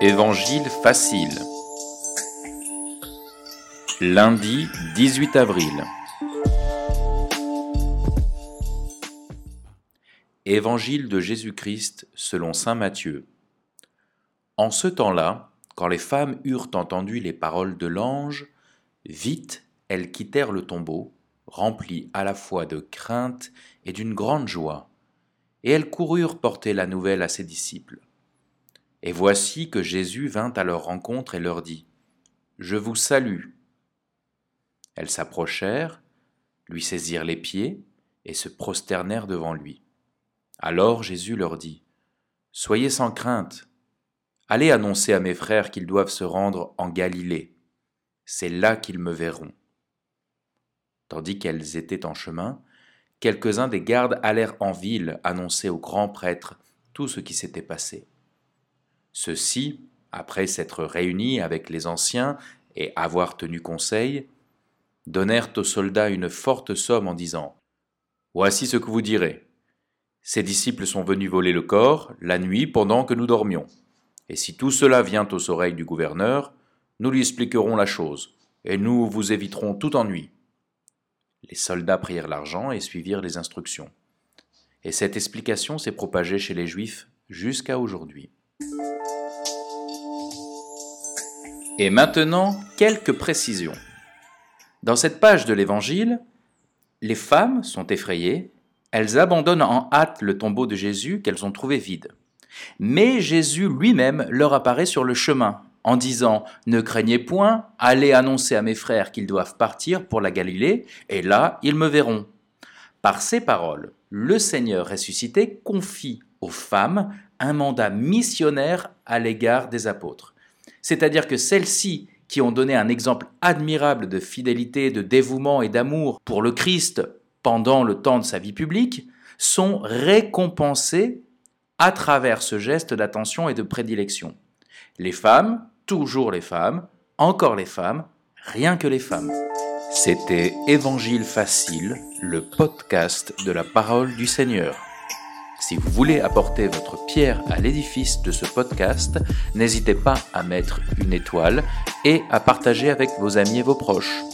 Évangile facile. Lundi 18 avril. Évangile de Jésus-Christ selon Saint Matthieu. En ce temps-là, quand les femmes eurent entendu les paroles de l'ange, vite elles quittèrent le tombeau, remplies à la fois de crainte et d'une grande joie, et elles coururent porter la nouvelle à ses disciples. Et voici que Jésus vint à leur rencontre et leur dit, Je vous salue. Elles s'approchèrent, lui saisirent les pieds et se prosternèrent devant lui. Alors Jésus leur dit, Soyez sans crainte, allez annoncer à mes frères qu'ils doivent se rendre en Galilée, c'est là qu'ils me verront. Tandis qu'elles étaient en chemin, quelques-uns des gardes allèrent en ville annoncer au grand prêtre tout ce qui s'était passé. Ceux-ci, après s'être réunis avec les anciens et avoir tenu conseil, donnèrent aux soldats une forte somme en disant Voici ce que vous direz. Ces disciples sont venus voler le corps la nuit pendant que nous dormions. Et si tout cela vient aux oreilles du gouverneur, nous lui expliquerons la chose, et nous vous éviterons tout ennui. Les soldats prirent l'argent et suivirent les instructions. Et cette explication s'est propagée chez les Juifs jusqu'à aujourd'hui. Et maintenant, quelques précisions. Dans cette page de l'Évangile, les femmes sont effrayées, elles abandonnent en hâte le tombeau de Jésus qu'elles ont trouvé vide. Mais Jésus lui-même leur apparaît sur le chemin en disant Ne craignez point, allez annoncer à mes frères qu'ils doivent partir pour la Galilée, et là ils me verront. Par ces paroles, le Seigneur ressuscité confie aux femmes un mandat missionnaire à l'égard des apôtres c'est-à-dire que celles-ci qui ont donné un exemple admirable de fidélité, de dévouement et d'amour pour le Christ pendant le temps de sa vie publique, sont récompensées à travers ce geste d'attention et de prédilection. Les femmes, toujours les femmes, encore les femmes, rien que les femmes. C'était Évangile facile, le podcast de la parole du Seigneur. Si vous voulez apporter votre pierre à l'édifice de ce podcast, n'hésitez pas à mettre une étoile et à partager avec vos amis et vos proches.